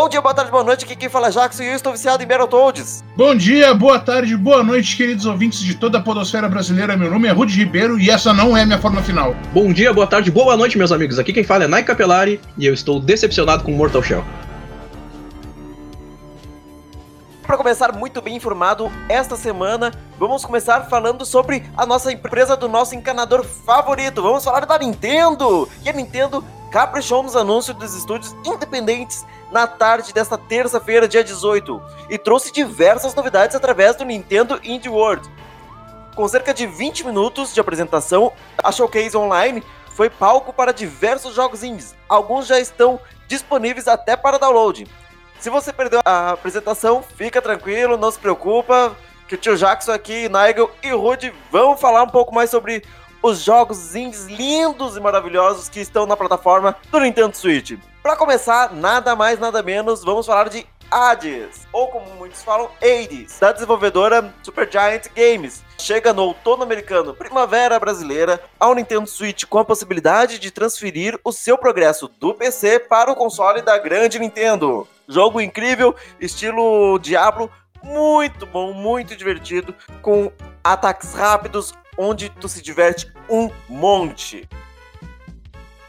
Bom dia, boa tarde, boa noite. Aqui quem fala é Jackson e eu estou viciado em Battletoads. Bom dia, boa tarde, boa noite, queridos ouvintes de toda a podosfera brasileira. Meu nome é Rudy Ribeiro e essa não é minha forma final. Bom dia, boa tarde, boa noite, meus amigos. Aqui quem fala é Nai Capelari e eu estou decepcionado com Mortal Shell. Para começar muito bem informado, esta semana vamos começar falando sobre a nossa empresa do nosso encanador favorito. Vamos falar da Nintendo! E a Nintendo caprichou nos anúncios dos estúdios independentes na tarde desta terça-feira, dia 18, e trouxe diversas novidades através do Nintendo Indie World. Com cerca de 20 minutos de apresentação, a Showcase Online foi palco para diversos jogos indies. Alguns já estão disponíveis até para download. Se você perdeu a apresentação, fica tranquilo, não se preocupa, que o tio Jackson aqui, Nigel e Rude vão falar um pouco mais sobre os jogos indies lindos e maravilhosos que estão na plataforma do Nintendo Switch. Para começar, nada mais nada menos, vamos falar de Hades, ou como muitos falam, Hades, da desenvolvedora Supergiant Games. Chega no outono americano, primavera brasileira, ao Nintendo Switch com a possibilidade de transferir o seu progresso do PC para o console da grande Nintendo. Jogo incrível, estilo Diablo, muito bom, muito divertido, com ataques rápidos, onde tu se diverte um monte.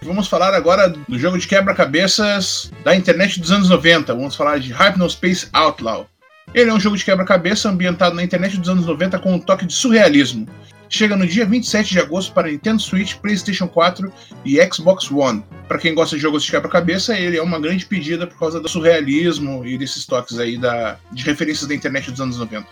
Vamos falar agora do jogo de quebra-cabeças da internet dos anos 90. Vamos falar de Hypnospace Outlaw. Ele é um jogo de quebra-cabeça ambientado na internet dos anos 90 com um toque de surrealismo chega no dia 27 de agosto para Nintendo Switch, PlayStation 4 e Xbox One. Para quem gosta de jogos de quebra-cabeça, ele é uma grande pedida por causa do surrealismo e desses toques aí da, de referências da internet dos anos 90.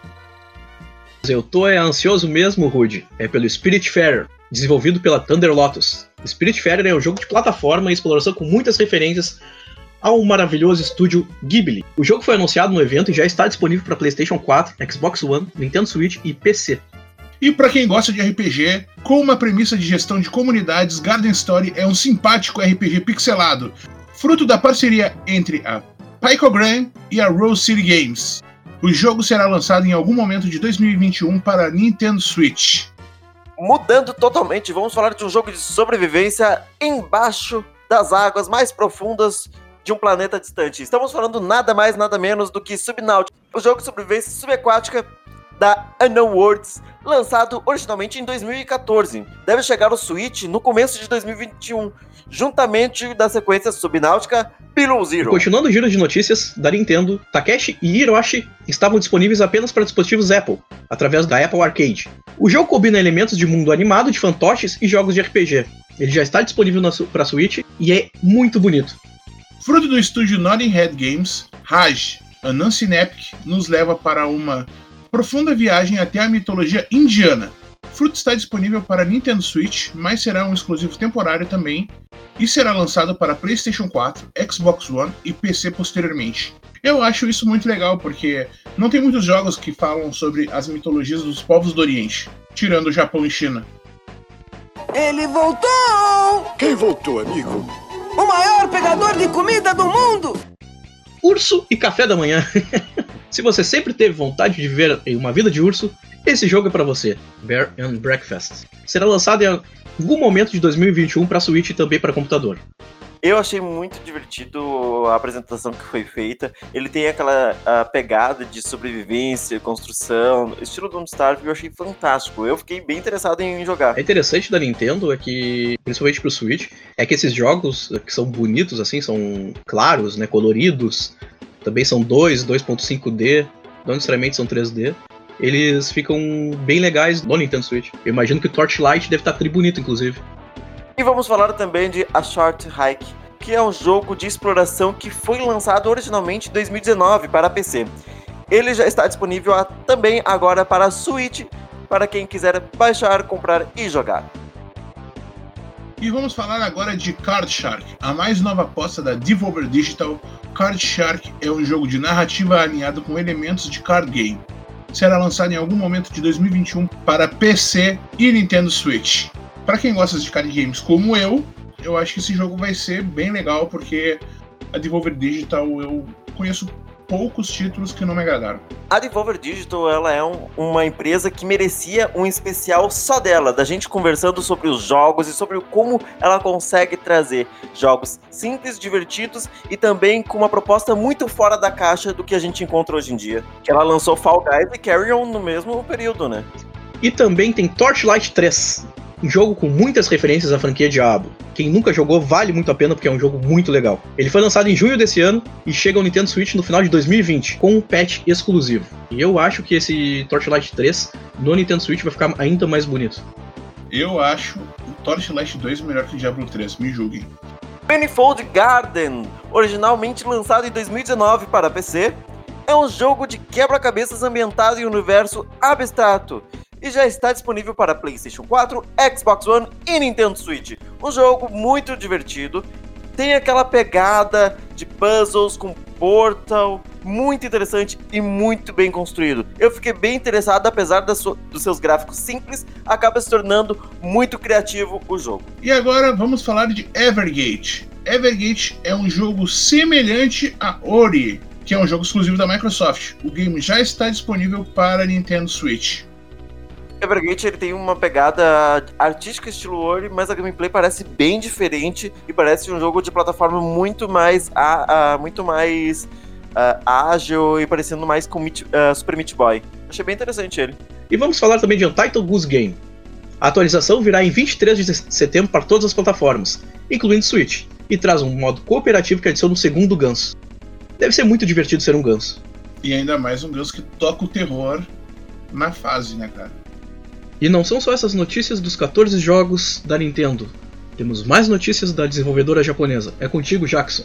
Eu tô é, ansioso mesmo, Rude. É pelo Spirit Fair, desenvolvido pela Thunder Lotus. Spirit Fair é um jogo de plataforma e exploração com muitas referências ao maravilhoso estúdio Ghibli. O jogo foi anunciado no evento e já está disponível para PlayStation 4, Xbox One, Nintendo Switch e PC. E para quem gosta de RPG, com uma premissa de gestão de comunidades, Garden Story é um simpático RPG pixelado, fruto da parceria entre a Pycogram e a Rose City Games. O jogo será lançado em algum momento de 2021 para Nintendo Switch. Mudando totalmente, vamos falar de um jogo de sobrevivência embaixo das águas mais profundas de um planeta distante. Estamos falando nada mais, nada menos do que Subnautica, o jogo de sobrevivência subaquática da Unknown Worlds, lançado originalmente em 2014. Deve chegar ao Switch no começo de 2021, juntamente da sequência Subnáutica Below Zero. Continuando o giro de notícias da Nintendo, Takeshi e Hiroshi estavam disponíveis apenas para dispositivos Apple, através da Apple Arcade. O jogo combina elementos de mundo animado, de fantoches e jogos de RPG. Ele já está disponível para Switch e é muito bonito. Fruto do estúdio Notting Head Games, Raj, a Nancy Nepke nos leva para uma Profunda viagem até a mitologia indiana. Fruit está disponível para Nintendo Switch, mas será um exclusivo temporário também e será lançado para PlayStation 4, Xbox One e PC posteriormente. Eu acho isso muito legal porque não tem muitos jogos que falam sobre as mitologias dos povos do Oriente, tirando o Japão e China. Ele voltou! Quem voltou, amigo? O maior pegador de comida do mundo! Urso e café da manhã. Se você sempre teve vontade de viver uma vida de urso, esse jogo é para você. Bear and Breakfast. Será lançado em algum momento de 2021 para Switch e também para computador. Eu achei muito divertido a apresentação que foi feita. Ele tem aquela pegada de sobrevivência, construção, estilo Don't Starve, eu achei fantástico. Eu fiquei bem interessado em jogar. É interessante da Nintendo é que, principalmente pro Switch, é que esses jogos que são bonitos, assim, são claros, né, coloridos, também são 2, 2.5D, não necessariamente são 3D. Eles ficam bem legais no Nintendo Switch. Eu imagino que o Torchlight deve estar tri bonito, inclusive. E vamos falar também de A Short Hike, que é um jogo de exploração que foi lançado originalmente em 2019 para PC. Ele já está disponível também agora para Switch, para quem quiser baixar, comprar e jogar. E vamos falar agora de Card Shark, a mais nova aposta da Devolver Digital. Card Shark é um jogo de narrativa alinhado com elementos de card game. Será lançado em algum momento de 2021 para PC e Nintendo Switch. Para quem gosta de card games como eu, eu acho que esse jogo vai ser bem legal porque a Devolver Digital eu conheço poucos títulos que não me agradaram. A Devolver Digital ela é um, uma empresa que merecia um especial só dela, da gente conversando sobre os jogos e sobre como ela consegue trazer jogos simples, divertidos e também com uma proposta muito fora da caixa do que a gente encontra hoje em dia. Que ela lançou Fall Guys e Carry On no mesmo período, né? E também tem Torchlight 3, um jogo com muitas referências à franquia Diablo. Quem nunca jogou vale muito a pena porque é um jogo muito legal. Ele foi lançado em junho desse ano e chega ao Nintendo Switch no final de 2020, com um patch exclusivo. E eu acho que esse Torchlight 3 no Nintendo Switch vai ficar ainda mais bonito. Eu acho o Torchlight 2 melhor que o Diablo 3, me julguem. Manifold Garden, originalmente lançado em 2019 para PC, é um jogo de quebra-cabeças ambientado em um universo abstrato e já está disponível para PlayStation 4, Xbox One e Nintendo Switch. Um jogo muito divertido, tem aquela pegada de puzzles com Portal, muito interessante e muito bem construído. Eu fiquei bem interessado, apesar dos seus gráficos simples, acaba se tornando muito criativo o jogo. E agora vamos falar de Evergate. Evergate é um jogo semelhante a Ori, que é um jogo exclusivo da Microsoft. O game já está disponível para Nintendo Switch. Evergate ele tem uma pegada artística estilo Ori, mas a gameplay parece bem diferente e parece um jogo de plataforma muito mais, a, a muito mais uh, ágil e parecendo mais com Meat, uh, Super Meat Boy. Achei bem interessante ele. E vamos falar também de Untitled Goose Game. A atualização virá em 23 de setembro para todas as plataformas, incluindo Switch, e traz um modo cooperativo que adiciona um segundo ganso. Deve ser muito divertido ser um ganso. E ainda mais um ganso que toca o terror na fase, né, cara? E não são só essas notícias dos 14 jogos da Nintendo. Temos mais notícias da desenvolvedora japonesa. É contigo, Jackson.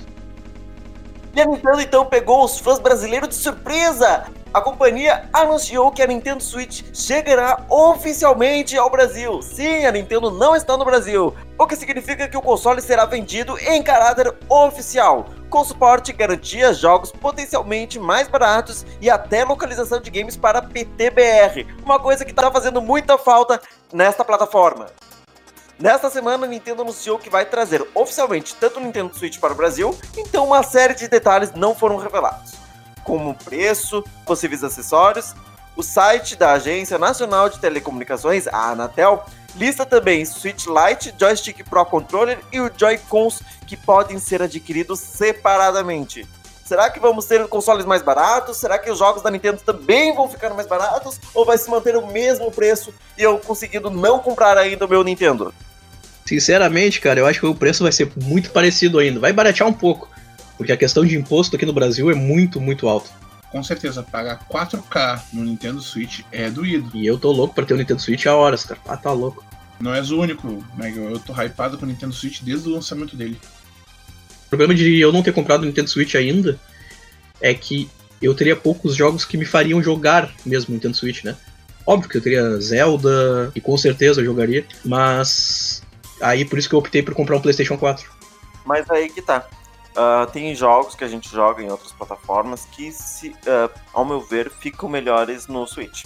E a Nintendo então pegou os fãs brasileiros de surpresa. A companhia anunciou que a Nintendo Switch chegará oficialmente ao Brasil. Sim, a Nintendo não está no Brasil, o que significa que o console será vendido em caráter oficial, com suporte, garantia, jogos potencialmente mais baratos e até localização de games para PTBR, uma coisa que está fazendo muita falta nesta plataforma. Nesta semana, a Nintendo anunciou que vai trazer oficialmente tanto o Nintendo Switch para o Brasil, então uma série de detalhes não foram revelados, como preço, possíveis acessórios. O site da Agência Nacional de Telecomunicações, a Anatel, lista também Switch Lite, Joystick Pro Controller e o Joy-Cons que podem ser adquiridos separadamente. Será que vamos ter consoles mais baratos? Será que os jogos da Nintendo também vão ficar mais baratos? Ou vai se manter o mesmo preço e eu conseguindo não comprar ainda o meu Nintendo? Sinceramente, cara, eu acho que o preço vai ser muito parecido ainda. Vai baratear um pouco. Porque a questão de imposto aqui no Brasil é muito, muito alto. Com certeza, pagar 4K no Nintendo Switch é doído. E eu tô louco pra ter o Nintendo Switch há horas, cara. Ah, tá louco. Não és o único, Meg. Eu tô hypado com o Nintendo Switch desde o lançamento dele. O problema de eu não ter comprado o Nintendo Switch ainda é que eu teria poucos jogos que me fariam jogar mesmo no Nintendo Switch, né? Óbvio que eu teria Zelda, e com certeza eu jogaria, mas aí por isso que eu optei por comprar um PlayStation 4. Mas aí que tá. Uh, tem jogos que a gente joga em outras plataformas que, se, uh, ao meu ver, ficam melhores no Switch.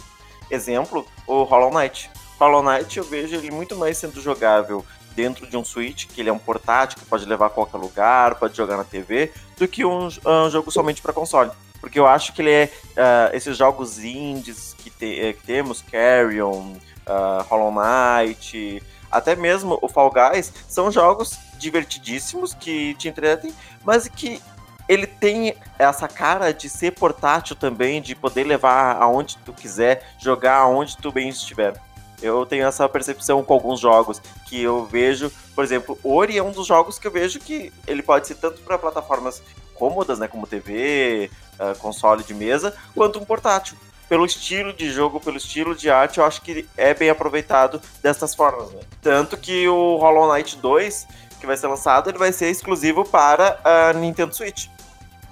Exemplo, o Hollow Knight. Hollow Knight eu vejo ele muito mais sendo jogável dentro de um Switch, que ele é um portátil que pode levar a qualquer lugar, pode jogar na TV, do que um, um jogo somente para console. Porque eu acho que ele é. Uh, esses jogos indies que, te, eh, que temos, Carrion, Hollow Knight, até mesmo o Fall Guys, são jogos divertidíssimos que te entretem, mas que ele tem essa cara de ser portátil também, de poder levar aonde tu quiser, jogar aonde tu bem estiver. Eu tenho essa percepção com alguns jogos que eu vejo, por exemplo, Ori é um dos jogos que eu vejo que ele pode ser tanto para plataformas cômodas, né, como TV, uh, console de mesa, quanto um portátil. Pelo estilo de jogo, pelo estilo de arte, eu acho que é bem aproveitado dessas formas. Né? Tanto que o Hollow Knight 2, que vai ser lançado, ele vai ser exclusivo para a Nintendo Switch.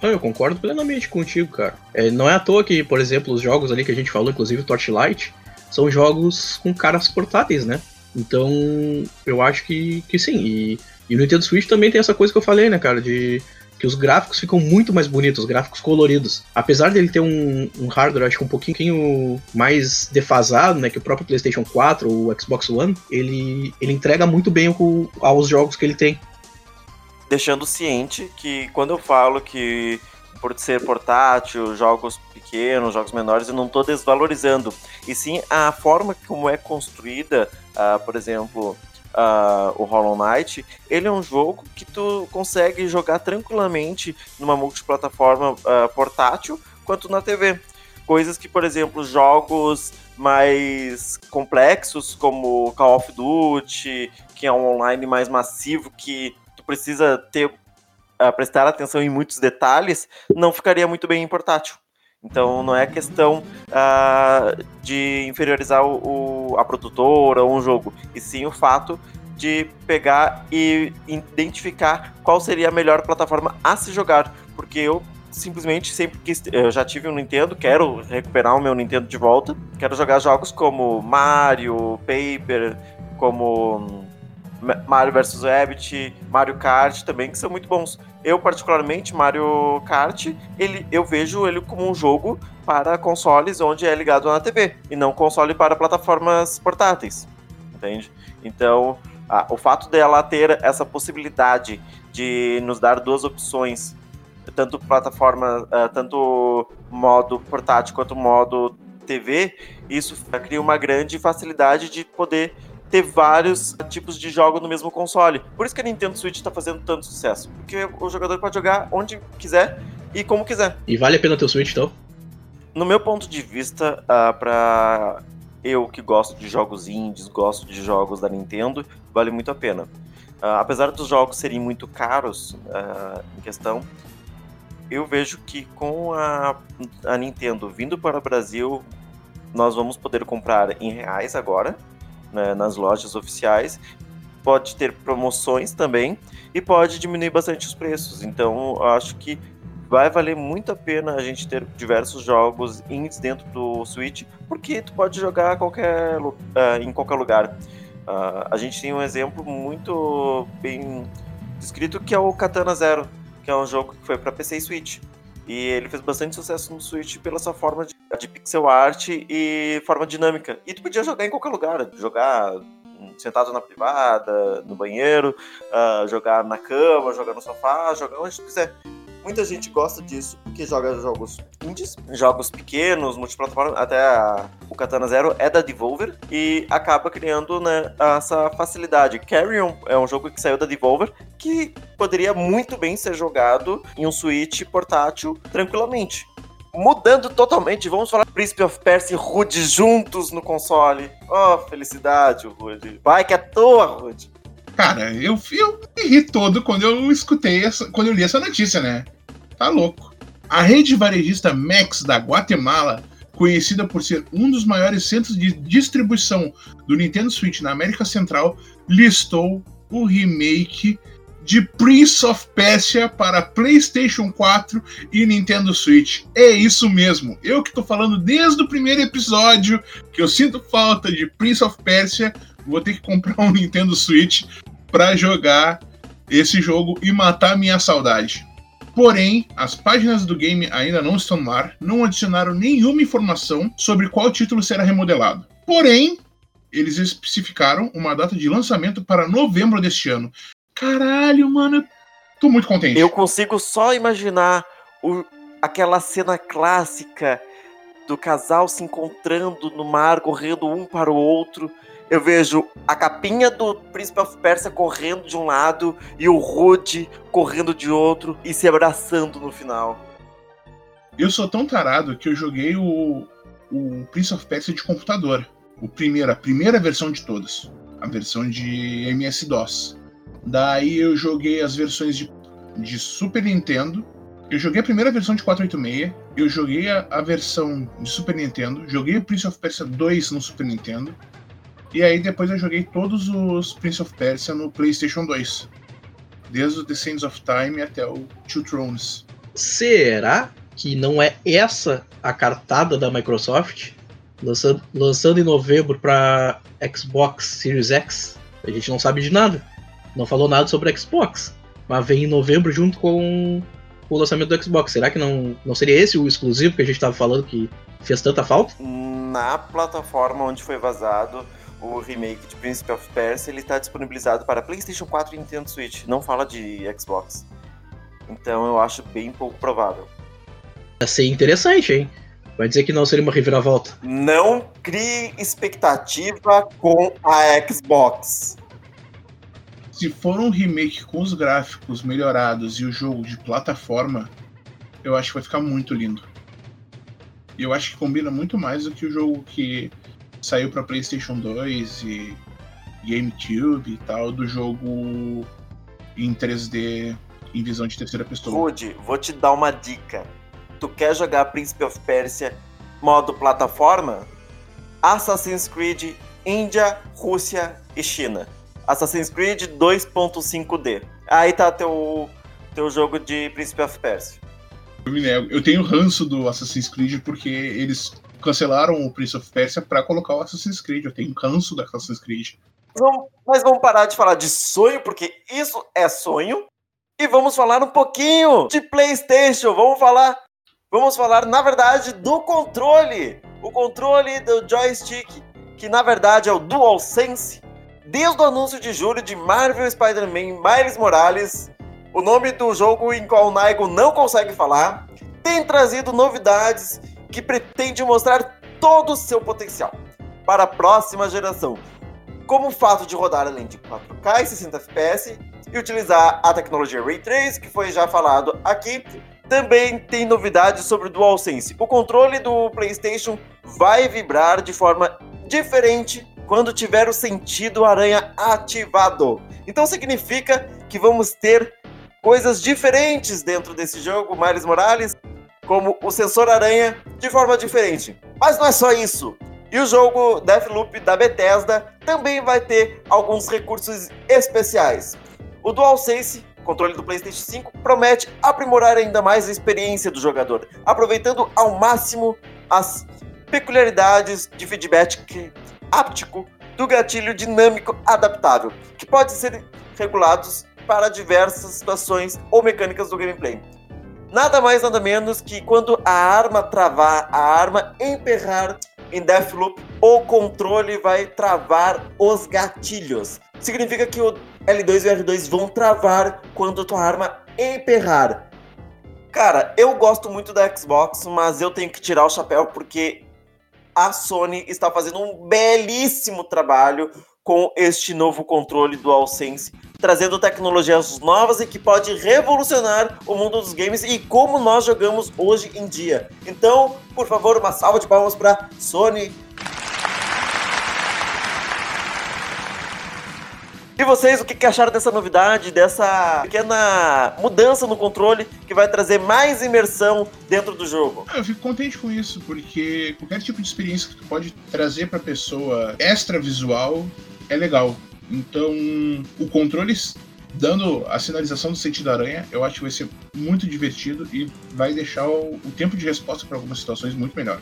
Eu concordo plenamente contigo, cara. É, não é à toa que, por exemplo, os jogos ali que a gente falou, inclusive Torchlight, são jogos com caras portáteis, né? Então, eu acho que, que sim. E, e o Nintendo Switch também tem essa coisa que eu falei, né, cara? De que os gráficos ficam muito mais bonitos, os gráficos coloridos. Apesar dele ter um, um hardware, acho que um pouquinho mais defasado, né, que o próprio PlayStation 4 ou Xbox One, ele, ele entrega muito bem o, aos jogos que ele tem. Deixando ciente que quando eu falo que por ser portátil, jogos pequenos, jogos menores, eu não estou desvalorizando. E sim a forma como é construída, uh, por exemplo, uh, o Hollow Knight, ele é um jogo que tu consegue jogar tranquilamente numa multiplataforma uh, portátil quanto na TV. Coisas que, por exemplo, jogos mais complexos como Call of Duty, que é um online mais massivo que tu precisa ter uh, prestar atenção em muitos detalhes, não ficaria muito bem em portátil. Então não é questão uh, de inferiorizar o, o, a produtora ou um jogo, e sim o fato de pegar e identificar qual seria a melhor plataforma a se jogar. Porque eu simplesmente sempre quis. Eu já tive um Nintendo, quero recuperar o meu Nintendo de volta. Quero jogar jogos como Mario, Paper, como Mario vs Rabbit, Mario Kart também, que são muito bons. Eu, particularmente, Mario Kart, ele, eu vejo ele como um jogo para consoles onde é ligado na TV, e não console para plataformas portáteis. Entende? Então, o fato dela ter essa possibilidade de nos dar duas opções tanto plataforma, uh, tanto modo portátil quanto modo TV, isso cria uma grande facilidade de poder ter vários tipos de jogo no mesmo console. Por isso que a Nintendo Switch está fazendo tanto sucesso, porque o jogador pode jogar onde quiser e como quiser. E vale a pena ter o Switch, então? No meu ponto de vista, uh, ah, para eu que gosto de jogos indies, gosto de jogos da Nintendo, vale muito a pena. Uh, apesar dos jogos serem muito caros uh, em questão, eu vejo que com a, a Nintendo vindo para o Brasil, nós vamos poder comprar em reais agora, né, nas lojas oficiais. Pode ter promoções também e pode diminuir bastante os preços. Então, eu acho que vai valer muito a pena a gente ter diversos jogos indies dentro do Switch, porque tu pode jogar qualquer, uh, em qualquer lugar. Uh, a gente tem um exemplo muito bem descrito que é o Katana Zero que é um jogo que foi para PC e Switch. E ele fez bastante sucesso no Switch pela sua forma de, de pixel art e forma dinâmica. E tu podia jogar em qualquer lugar, jogar sentado na privada, no banheiro, uh, jogar na cama, jogar no sofá, jogar onde tu quiser. Muita gente gosta disso porque joga jogos indies, jogos pequenos, multiplataforma, até a, o Katana Zero é da Devolver e acaba criando né, essa facilidade. Carrion é um jogo que saiu da Devolver que poderia muito bem ser jogado em um Switch portátil tranquilamente mudando totalmente, vamos falar Príncipe of Persia e Rude juntos no console. Oh, felicidade, Rude. Vai que é tua, Rude. Cara, eu, eu me ri todo quando eu escutei essa, quando eu li essa notícia, né? Tá louco. A rede varejista Max da Guatemala, conhecida por ser um dos maiores centros de distribuição do Nintendo Switch na América Central, listou o remake de Prince of Persia para PlayStation 4 e Nintendo Switch. É isso mesmo. Eu que tô falando desde o primeiro episódio que eu sinto falta de Prince of Persia, vou ter que comprar um Nintendo Switch para jogar esse jogo e matar minha saudade. Porém, as páginas do game ainda não estão no ar, não adicionaram nenhuma informação sobre qual título será remodelado. Porém, eles especificaram uma data de lançamento para novembro deste ano. Caralho, mano, tô muito contente. Eu consigo só imaginar o, aquela cena clássica do casal se encontrando no mar, correndo um para o outro eu vejo a capinha do Príncipe of Persia correndo de um lado e o Rude correndo de outro e se abraçando no final. Eu sou tão tarado que eu joguei o, o Prince of Persia de computador. O primeiro, a primeira versão de todas. A versão de MS-DOS. Daí eu joguei as versões de, de Super Nintendo. Eu joguei a primeira versão de 486. Eu joguei a, a versão de Super Nintendo. Joguei o Prince of Persia 2 no Super Nintendo. E aí depois eu joguei todos os Prince of Persia no PlayStation 2. Desde o The Sands of Time até o Two Thrones. Será que não é essa a cartada da Microsoft? Lançando, lançando em novembro para Xbox Series X. A gente não sabe de nada. Não falou nada sobre Xbox. Mas vem em novembro junto com o lançamento do Xbox. Será que não, não seria esse o exclusivo que a gente estava falando que fez tanta falta? Na plataforma onde foi vazado, o remake de Prince of Persia ele está disponibilizado para PlayStation 4 e Nintendo Switch. Não fala de Xbox. Então eu acho bem pouco provável. Vai ser interessante, hein? Vai dizer que não seria uma reviravolta. Não crie expectativa com a Xbox. Se for um remake com os gráficos melhorados e o jogo de plataforma, eu acho que vai ficar muito lindo. E eu acho que combina muito mais do que o jogo que saiu para PlayStation 2 e GameCube e tal, do jogo em 3D em visão de terceira pessoa. Rude, vou te dar uma dica tu quer jogar Príncipe of Persia modo plataforma, Assassin's Creed Índia, Rússia e China. Assassin's Creed 2.5D. Aí tá teu, teu jogo de Príncipe of Persia. Eu me nego. Eu tenho ranço do Assassin's Creed porque eles cancelaram o Prince of Persia para colocar o Assassin's Creed. Eu tenho ranço do Assassin's Creed. Vamos, mas vamos parar de falar de sonho, porque isso é sonho. E vamos falar um pouquinho de PlayStation. Vamos falar vamos falar, na verdade, do controle. O controle do joystick, que na verdade é o DualSense. Desde o anúncio de julho de Marvel Spider-Man Miles Morales, o nome do jogo em qual o Naigo não consegue falar, tem trazido novidades que pretende mostrar todo o seu potencial para a próxima geração, como o fato de rodar além de 4K e 60 FPS e utilizar a tecnologia Ray Trace, que foi já falado aqui, também tem novidades sobre o DualSense. O controle do PlayStation vai vibrar de forma diferente quando tiver o sentido aranha ativado. Então significa que vamos ter coisas diferentes dentro desse jogo, Miles Morales, como o sensor aranha de forma diferente. Mas não é só isso. E o jogo Deathloop da Bethesda também vai ter alguns recursos especiais. O DualSense controle do PlayStation 5 promete aprimorar ainda mais a experiência do jogador, aproveitando ao máximo as peculiaridades de feedback áptico do gatilho dinâmico adaptável, que pode ser regulados para diversas situações ou mecânicas do gameplay. Nada mais nada menos que quando a arma travar, a arma emperrar em Deathloop, o controle vai travar os gatilhos. Significa que o L2 e o R2 vão travar quando tua arma emperrar. Cara, eu gosto muito da Xbox, mas eu tenho que tirar o chapéu porque a Sony está fazendo um belíssimo trabalho com este novo controle DualSense, trazendo tecnologias novas e que pode revolucionar o mundo dos games e como nós jogamos hoje em dia. Então, por favor, uma salva de palmas para Sony E vocês, o que acharam dessa novidade, dessa pequena mudança no controle que vai trazer mais imersão dentro do jogo? Eu fico contente com isso, porque qualquer tipo de experiência que tu pode trazer pra pessoa extra visual é legal. Então, o controle dando a sinalização do sentido aranha, eu acho que vai ser muito divertido e vai deixar o, o tempo de resposta para algumas situações muito melhor.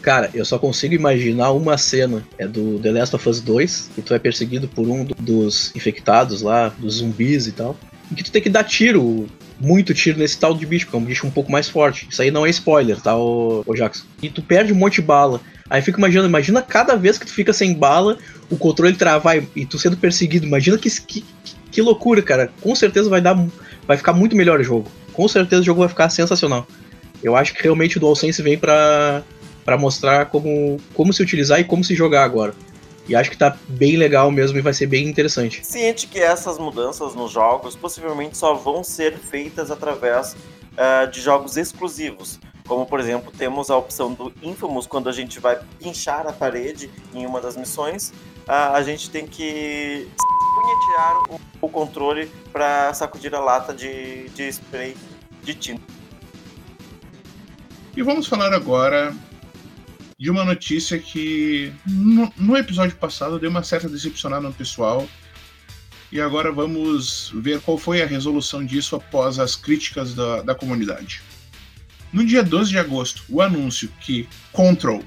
Cara, eu só consigo imaginar uma cena, é do The Last of Us 2, que tu é perseguido por um dos infectados lá, dos zumbis e tal, e que tu tem que dar tiro, muito tiro nesse tal de bicho, porque é um bicho um pouco mais forte. Isso aí não é spoiler, tá, ô, ô Jackson? E tu perde um monte de bala. Aí fica imaginando, imagina cada vez que tu fica sem bala, o controle travar e, tu sendo perseguido. Imagina que, que, que loucura, cara. Com certeza vai dar. Vai ficar muito melhor o jogo. Com certeza o jogo vai ficar sensacional. Eu acho que realmente o DualSense vem pra, para mostrar como, como se utilizar e como se jogar agora. E acho que tá bem legal mesmo e vai ser bem interessante. Ciente que essas mudanças nos jogos possivelmente só vão ser feitas através uh, de jogos exclusivos. Como, por exemplo, temos a opção do Infamous, quando a gente vai pinchar a parede em uma das missões, uh, a gente tem que punhetear o, o controle para sacudir a lata de, de spray de tinta. E vamos falar agora de uma notícia que no, no episódio passado deu uma certa decepcionada no pessoal. E agora vamos ver qual foi a resolução disso após as críticas da, da comunidade. No dia 12 de agosto, o anúncio que Control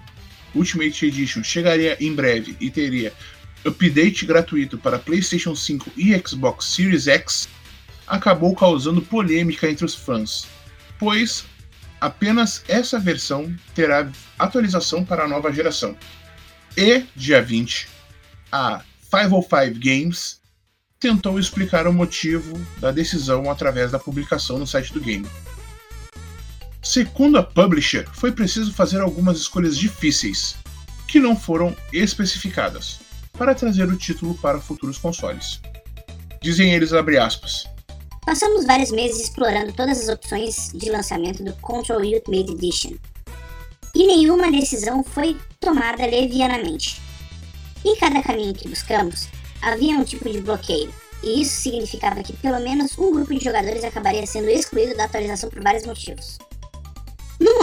Ultimate Edition chegaria em breve e teria update gratuito para PlayStation 5 e Xbox Series X acabou causando polêmica entre os fãs, pois apenas essa versão terá atualização para a nova geração. E, dia 20, a 505 Games tentou explicar o motivo da decisão através da publicação no site do game. Segundo a publisher, foi preciso fazer algumas escolhas difíceis, que não foram especificadas, para trazer o título para futuros consoles. Dizem eles aspas. Passamos vários meses explorando todas as opções de lançamento do Control Ultimate Edition, e nenhuma decisão foi tomada levianamente. Em cada caminho que buscamos, havia um tipo de bloqueio, e isso significava que pelo menos um grupo de jogadores acabaria sendo excluído da atualização por vários motivos.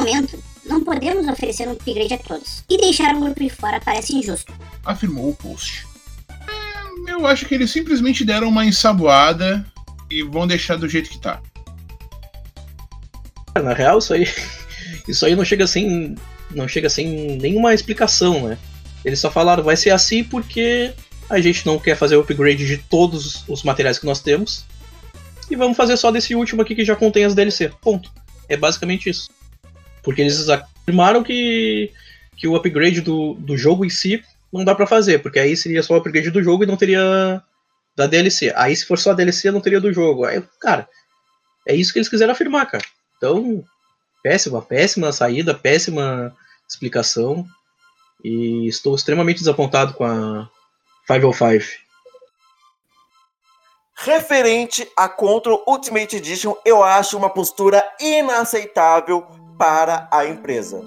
Momento, não podemos oferecer um upgrade a todos, e deixar um grupo de fora parece injusto. Afirmou o post. É, eu acho que eles simplesmente deram uma ensaboada e vão deixar do jeito que tá. Na real, isso aí, isso aí não chega sem, não chega sem nenhuma explicação, né? Eles só falaram vai ser assim porque a gente não quer fazer o upgrade de todos os materiais que nós temos e vamos fazer só desse último aqui que já contém as DLC. Ponto. É basicamente isso. Porque eles afirmaram que, que o upgrade do, do jogo em si não dá para fazer, porque aí seria só o upgrade do jogo e não teria da DLC. Aí se for só a DLC não teria do jogo. Aí, cara, é isso que eles quiseram afirmar, cara. Então, péssima, péssima saída, péssima explicação. E estou extremamente desapontado com a 505. Referente a Control Ultimate Edition, eu acho uma postura inaceitável para a empresa.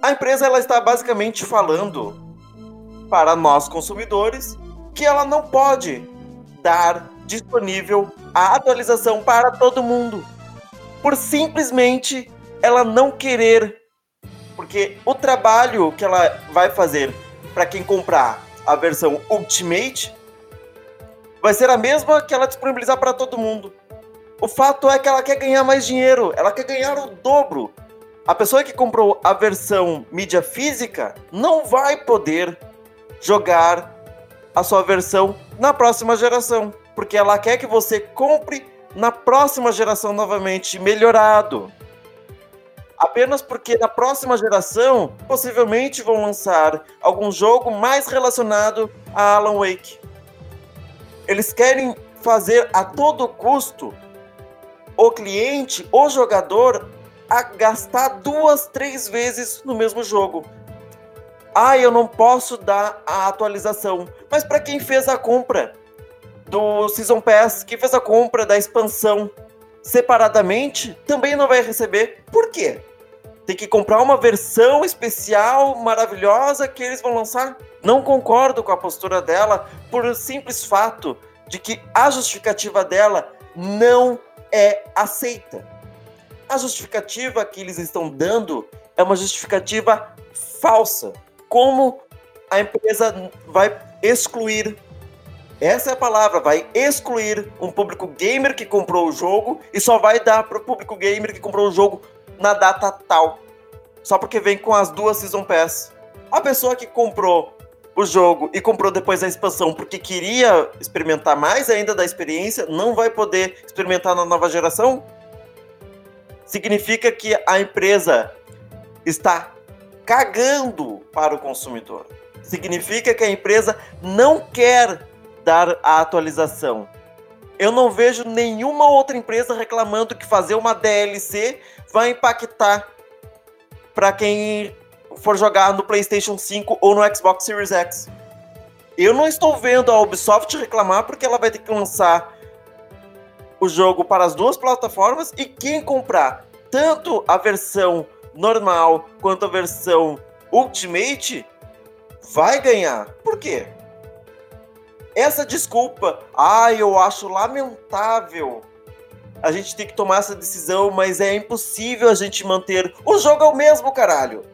A empresa ela está basicamente falando para nós consumidores que ela não pode dar disponível a atualização para todo mundo, por simplesmente ela não querer, porque o trabalho que ela vai fazer para quem comprar a versão Ultimate vai ser a mesma que ela disponibilizar para todo mundo. O fato é que ela quer ganhar mais dinheiro, ela quer ganhar o dobro. A pessoa que comprou a versão mídia física não vai poder jogar a sua versão na próxima geração, porque ela quer que você compre na próxima geração novamente melhorado. Apenas porque na próxima geração possivelmente vão lançar algum jogo mais relacionado a Alan Wake. Eles querem fazer a todo custo o cliente, o jogador, a gastar duas, três vezes no mesmo jogo. Ah, eu não posso dar a atualização. Mas para quem fez a compra do Season Pass, quem fez a compra da expansão separadamente, também não vai receber. Por quê? Tem que comprar uma versão especial, maravilhosa que eles vão lançar? Não concordo com a postura dela por simples fato de que a justificativa dela não é aceita. A justificativa que eles estão dando é uma justificativa falsa. Como a empresa vai excluir essa é a palavra, vai excluir um público gamer que comprou o jogo e só vai dar para o público gamer que comprou o jogo na data tal. Só porque vem com as duas Season Pass. A pessoa que comprou o jogo e comprou depois a expansão porque queria experimentar mais ainda da experiência, não vai poder experimentar na nova geração? Significa que a empresa está cagando para o consumidor. Significa que a empresa não quer dar a atualização. Eu não vejo nenhuma outra empresa reclamando que fazer uma DLC vai impactar para quem for jogar no PlayStation 5 ou no Xbox Series X. Eu não estou vendo a Ubisoft reclamar porque ela vai ter que lançar o jogo para as duas plataformas e quem comprar tanto a versão normal quanto a versão Ultimate vai ganhar. Por quê? Essa desculpa, ah, eu acho lamentável a gente ter que tomar essa decisão, mas é impossível a gente manter. O jogo é o mesmo, caralho.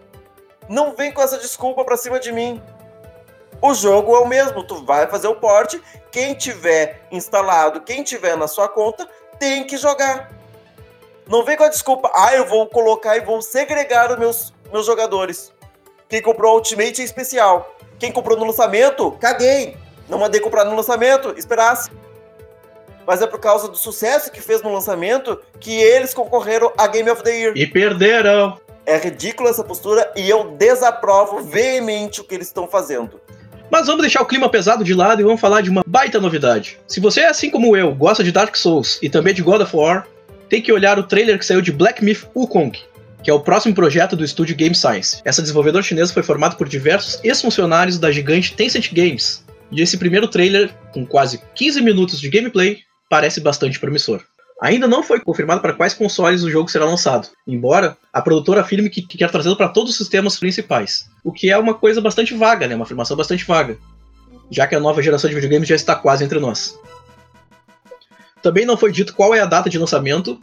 Não vem com essa desculpa pra cima de mim. O jogo é o mesmo, tu vai fazer o porte, quem tiver instalado, quem tiver na sua conta, tem que jogar. Não vem com a desculpa, ah, eu vou colocar e vou segregar os meus, meus jogadores. Quem comprou Ultimate é especial. Quem comprou no lançamento, caguei. Não mandei comprar no lançamento, esperasse. Mas é por causa do sucesso que fez no lançamento que eles concorreram a Game of the Year. E perderam. É ridícula essa postura e eu desaprovo veemente o que eles estão fazendo. Mas vamos deixar o clima pesado de lado e vamos falar de uma baita novidade. Se você, assim como eu, gosta de Dark Souls e também de God of War, tem que olhar o trailer que saiu de Black Myth Wukong, que é o próximo projeto do estúdio Game Science. Essa desenvolvedora chinesa foi formada por diversos ex-funcionários da gigante Tencent Games. E esse primeiro trailer, com quase 15 minutos de gameplay, parece bastante promissor. Ainda não foi confirmado para quais consoles o jogo será lançado, embora a produtora afirme que, que quer trazê-lo para todos os sistemas principais, o que é uma coisa bastante vaga, né? uma afirmação bastante vaga, já que a nova geração de videogames já está quase entre nós. Também não foi dito qual é a data de lançamento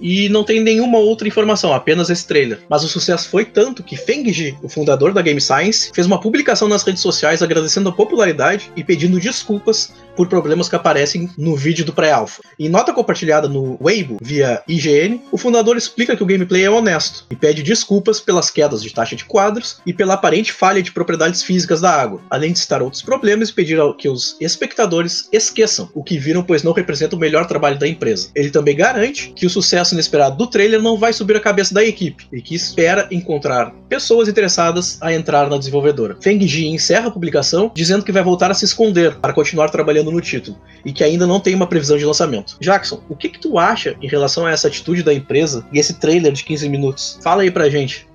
e não tem nenhuma outra informação, apenas esse trailer. Mas o sucesso foi tanto que Feng Ji, o fundador da Game Science, fez uma publicação nas redes sociais agradecendo a popularidade e pedindo desculpas por problemas que aparecem no vídeo do pré-alpha. Em nota compartilhada no Weibo via IGN, o fundador explica que o gameplay é honesto e pede desculpas pelas quedas de taxa de quadros e pela aparente falha de propriedades físicas da água, além de citar outros problemas e pedir que os espectadores esqueçam o que viram, pois não representa o melhor trabalho da empresa. Ele também garante que o sucesso inesperado do trailer não vai subir a cabeça da equipe e que espera encontrar pessoas interessadas a entrar na desenvolvedora. Feng Ji encerra a publicação dizendo que vai voltar a se esconder para continuar trabalhando no título e que ainda não tem uma previsão de lançamento. Jackson, o que, que tu acha em relação a essa atitude da empresa e esse trailer de 15 minutos? Fala aí pra gente.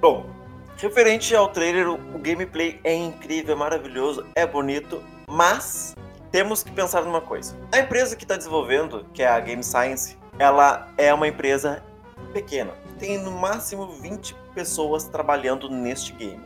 Bom, referente ao trailer, o gameplay é incrível, é maravilhoso, é bonito, mas temos que pensar numa coisa. A empresa que está desenvolvendo, que é a Game Science, ela é uma empresa pequena. Tem no máximo 20 pessoas trabalhando neste game.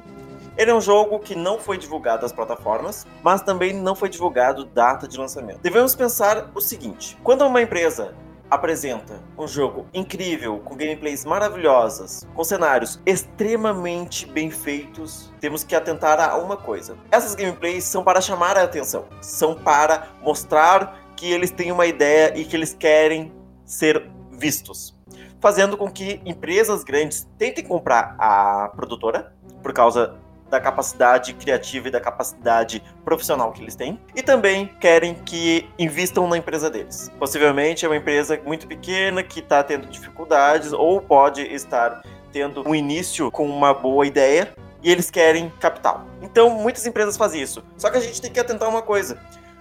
Ele é um jogo que não foi divulgado às plataformas, mas também não foi divulgado data de lançamento. Devemos pensar o seguinte: quando uma empresa apresenta um jogo incrível, com gameplays maravilhosas, com cenários extremamente bem feitos, temos que atentar a uma coisa. Essas gameplays são para chamar a atenção, são para mostrar que eles têm uma ideia e que eles querem ser vistos, fazendo com que empresas grandes tentem comprar a produtora por causa da capacidade criativa e da capacidade profissional que eles têm, e também querem que invistam na empresa deles. Possivelmente é uma empresa muito pequena que está tendo dificuldades ou pode estar tendo um início com uma boa ideia e eles querem capital. Então muitas empresas fazem isso. Só que a gente tem que atentar uma coisa.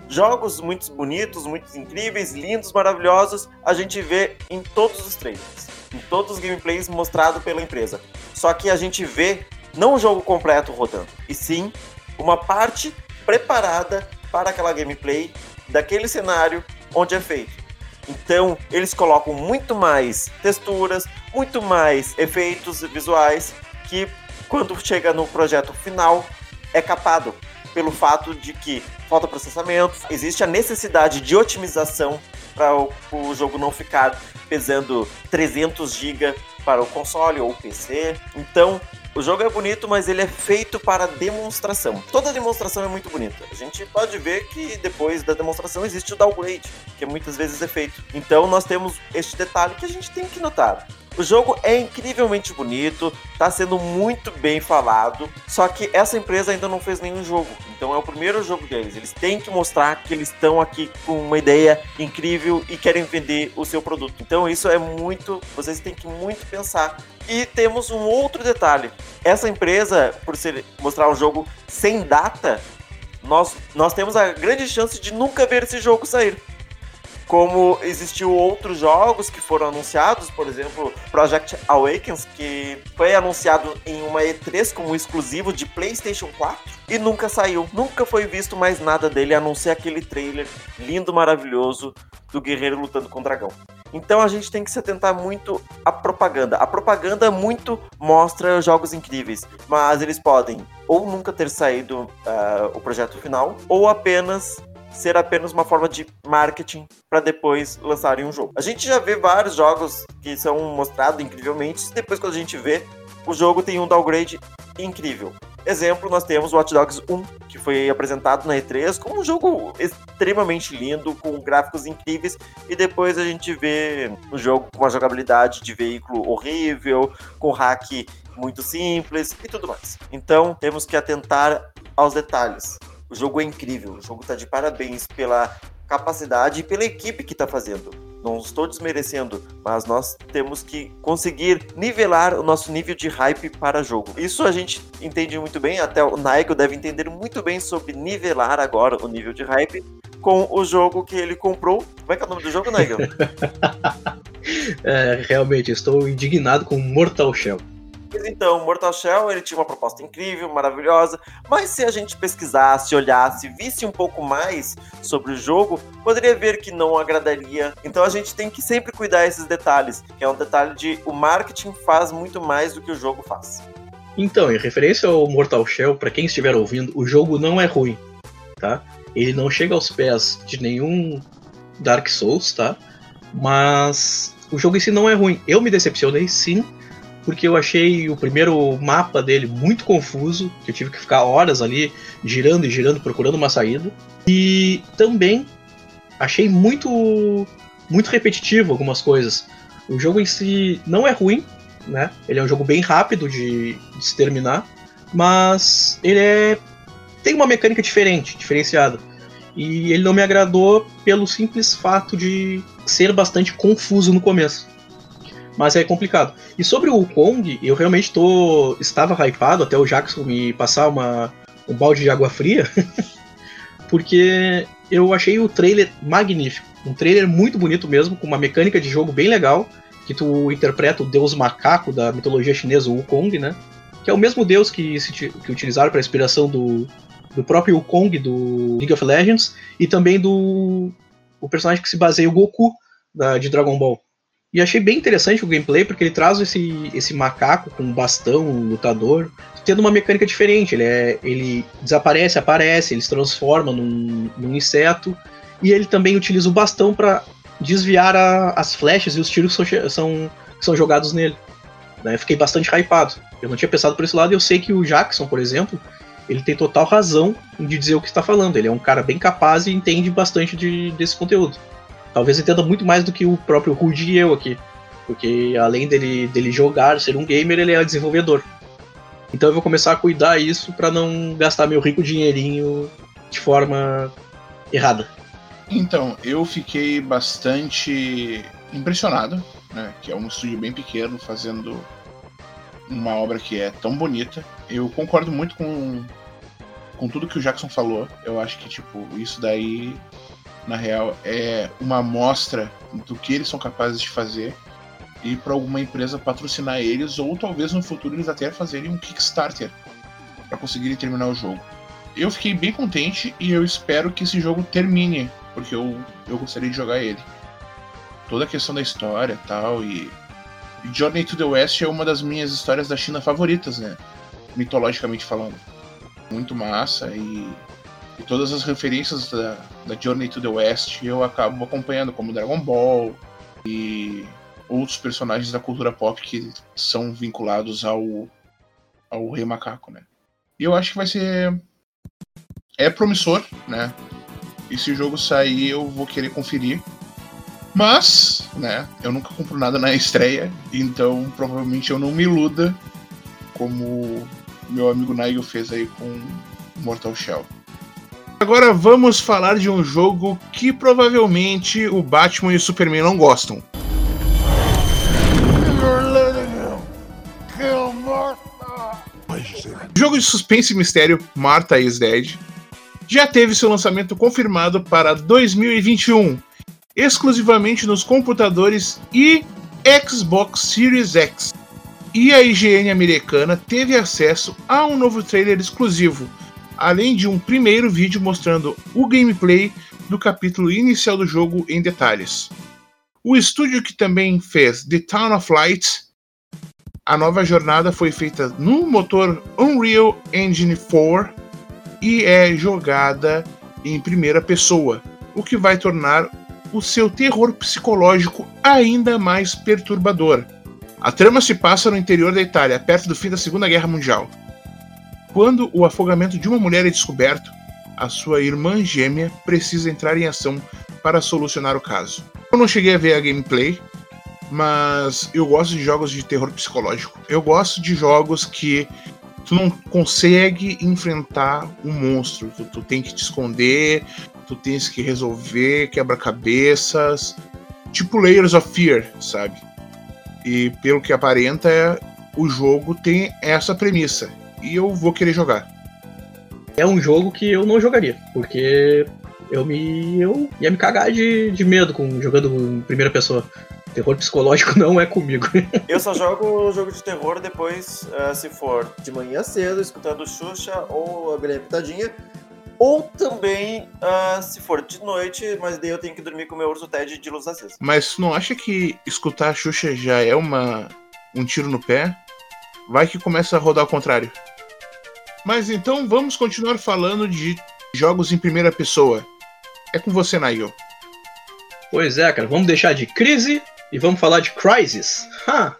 Jogos muito bonitos, muito incríveis, lindos, maravilhosos, a gente vê em todos os trailers, em todos os gameplays mostrados pela empresa. Só que a gente vê não o jogo completo rodando, e sim uma parte preparada para aquela gameplay daquele cenário onde é feito. Então, eles colocam muito mais texturas, muito mais efeitos visuais que quando chega no projeto final é capado pelo fato de que falta processamento, existe a necessidade de otimização para o, o jogo não ficar pesando 300 GB para o console ou PC. Então, o jogo é bonito, mas ele é feito para demonstração. Toda demonstração é muito bonita. A gente pode ver que depois da demonstração existe o downgrade, que muitas vezes é feito. Então nós temos este detalhe que a gente tem que notar. O jogo é incrivelmente bonito, está sendo muito bem falado, só que essa empresa ainda não fez nenhum jogo. Então é o primeiro jogo deles. Eles têm que mostrar que eles estão aqui com uma ideia incrível e querem vender o seu produto. Então isso é muito, vocês têm que muito pensar. E temos um outro detalhe. Essa empresa, por ser, mostrar um jogo sem data, nós, nós temos a grande chance de nunca ver esse jogo sair como existiu outros jogos que foram anunciados, por exemplo, Project Awakens, que foi anunciado em uma E3 como exclusivo de PlayStation 4 e nunca saiu. Nunca foi visto mais nada dele a não ser aquele trailer lindo, maravilhoso do guerreiro lutando com o dragão. Então a gente tem que se atentar muito à propaganda. A propaganda muito mostra jogos incríveis, mas eles podem ou nunca ter saído uh, o projeto final, ou apenas ser apenas uma forma de marketing para depois lançarem um jogo. A gente já vê vários jogos que são mostrados incrivelmente, e depois quando a gente vê, o jogo tem um downgrade incrível. Exemplo, nós temos Watch Dogs 1, que foi apresentado na E3 como um jogo extremamente lindo, com gráficos incríveis, e depois a gente vê um jogo com uma jogabilidade de veículo horrível, com hack muito simples e tudo mais. Então, temos que atentar aos detalhes. O jogo é incrível, o jogo tá de parabéns pela capacidade e pela equipe que tá fazendo. Não estou desmerecendo, mas nós temos que conseguir nivelar o nosso nível de hype para jogo. Isso a gente entende muito bem, até o Nigel deve entender muito bem sobre nivelar agora o nível de hype, com o jogo que ele comprou. Como é que é o nome do jogo, Nigel? é, realmente, estou indignado com Mortal Shell. Então, Mortal Shell, ele tinha uma proposta incrível, maravilhosa, mas se a gente pesquisasse, olhasse, visse um pouco mais sobre o jogo, poderia ver que não agradaria. Então a gente tem que sempre cuidar desses detalhes, que é um detalhe de o marketing faz muito mais do que o jogo faz. Então, em referência ao Mortal Shell, para quem estiver ouvindo, o jogo não é ruim, tá? Ele não chega aos pés de nenhum Dark Souls, tá? Mas o jogo em si não é ruim. Eu me decepcionei sim porque eu achei o primeiro mapa dele muito confuso, que eu tive que ficar horas ali girando e girando procurando uma saída. E também achei muito muito repetitivo algumas coisas. O jogo em si não é ruim, né? Ele é um jogo bem rápido de, de se terminar, mas ele é tem uma mecânica diferente, diferenciada. E ele não me agradou pelo simples fato de ser bastante confuso no começo mas é complicado. E sobre o Kong, eu realmente tô, estava hypado até o Jackson me passar uma, um balde de água fria, porque eu achei o trailer magnífico. Um trailer muito bonito mesmo, com uma mecânica de jogo bem legal, que tu interpreta o deus macaco da mitologia chinesa, o Wukong, né? Que é o mesmo deus que, que utilizaram para inspiração do, do próprio Wukong do League of Legends e também do o personagem que se baseia o Goku da, de Dragon Ball. E achei bem interessante o gameplay, porque ele traz esse, esse macaco com bastão, lutador, tendo uma mecânica diferente. Ele, é, ele desaparece, aparece, ele se transforma num, num inseto, e ele também utiliza o bastão para desviar a, as flechas e os tiros que são, são, que são jogados nele. Né? Fiquei bastante hypado. Eu não tinha pensado por esse lado, e eu sei que o Jackson, por exemplo, ele tem total razão de dizer o que está falando. Ele é um cara bem capaz e entende bastante de, desse conteúdo. Talvez entenda muito mais do que o próprio Rudy e eu aqui. Porque além dele, dele jogar, ser um gamer, ele é desenvolvedor. Então eu vou começar a cuidar isso para não gastar meu rico dinheirinho de forma errada. Então, eu fiquei bastante impressionado, né? Que é um estúdio bem pequeno fazendo uma obra que é tão bonita. Eu concordo muito com, com tudo que o Jackson falou. Eu acho que, tipo, isso daí na real, é uma amostra do que eles são capazes de fazer e para alguma empresa patrocinar eles, ou talvez no futuro eles até fazerem um Kickstarter para conseguirem terminar o jogo. Eu fiquei bem contente e eu espero que esse jogo termine, porque eu, eu gostaria de jogar ele. Toda a questão da história tal, e Journey to the West é uma das minhas histórias da China favoritas, né? Mitologicamente falando. Muito massa e todas as referências da, da Journey to the West eu acabo acompanhando, como Dragon Ball e outros personagens da cultura pop que são vinculados ao, ao Rei Macaco, né? E eu acho que vai ser. É promissor, né? E se o jogo sair, eu vou querer conferir. Mas, né, eu nunca compro nada na estreia, então provavelmente eu não me iluda como meu amigo Nigel fez aí com Mortal Shell. Agora vamos falar de um jogo que provavelmente o Batman e o Superman não gostam. O jogo de suspense e mistério Martha is Dead já teve seu lançamento confirmado para 2021, exclusivamente nos computadores e Xbox Series X. E a IGN americana teve acesso a um novo trailer exclusivo além de um primeiro vídeo mostrando o gameplay do capítulo inicial do jogo em detalhes. O estúdio que também fez The Town of Light, a nova jornada foi feita no motor Unreal Engine 4 e é jogada em primeira pessoa, o que vai tornar o seu terror psicológico ainda mais perturbador. A trama se passa no interior da Itália, perto do fim da Segunda Guerra Mundial. Quando o afogamento de uma mulher é descoberto, a sua irmã gêmea precisa entrar em ação para solucionar o caso. Eu não cheguei a ver a gameplay, mas eu gosto de jogos de terror psicológico. Eu gosto de jogos que tu não consegue enfrentar um monstro, tu, tu tem que te esconder, tu tens que resolver quebra-cabeças, tipo Layers of Fear, sabe? E pelo que aparenta, o jogo tem essa premissa e eu vou querer jogar. É um jogo que eu não jogaria, porque eu me. eu ia me cagar de, de medo com jogando em primeira pessoa. Terror psicológico não é comigo. Eu só jogo jogo de terror depois, uh, se for de manhã cedo, escutando Xuxa ou a Bela Pitadinha. Ou também, uh, se for de noite, mas daí eu tenho que dormir com o meu urso Ted de luz acesa. Mas não acha que escutar a Xuxa já é uma um tiro no pé? Vai que começa a rodar ao contrário. Mas então vamos continuar falando de jogos em primeira pessoa. É com você, Nigel. Pois é, cara. Vamos deixar de crise e vamos falar de Crysis. Ha!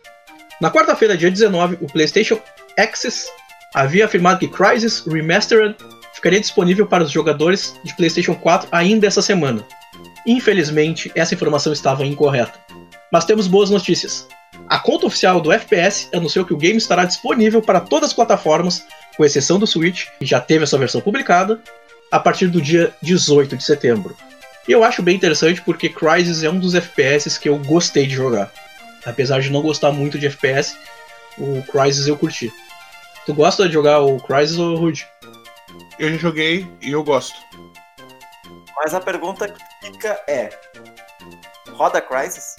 Na quarta-feira, dia 19, o PlayStation Access havia afirmado que Crysis Remastered ficaria disponível para os jogadores de PlayStation 4 ainda essa semana. Infelizmente, essa informação estava incorreta. Mas temos boas notícias. A conta oficial do FPS anunciou que o game estará disponível para todas as plataformas, com exceção do Switch, que já teve a sua versão publicada, a partir do dia 18 de setembro. E eu acho bem interessante porque Crysis é um dos FPS que eu gostei de jogar. Apesar de não gostar muito de FPS, o Crysis eu curti. Tu gosta de jogar o Crysis ou Rude? Eu já joguei e eu gosto. Mas a pergunta que fica é: roda Crysis?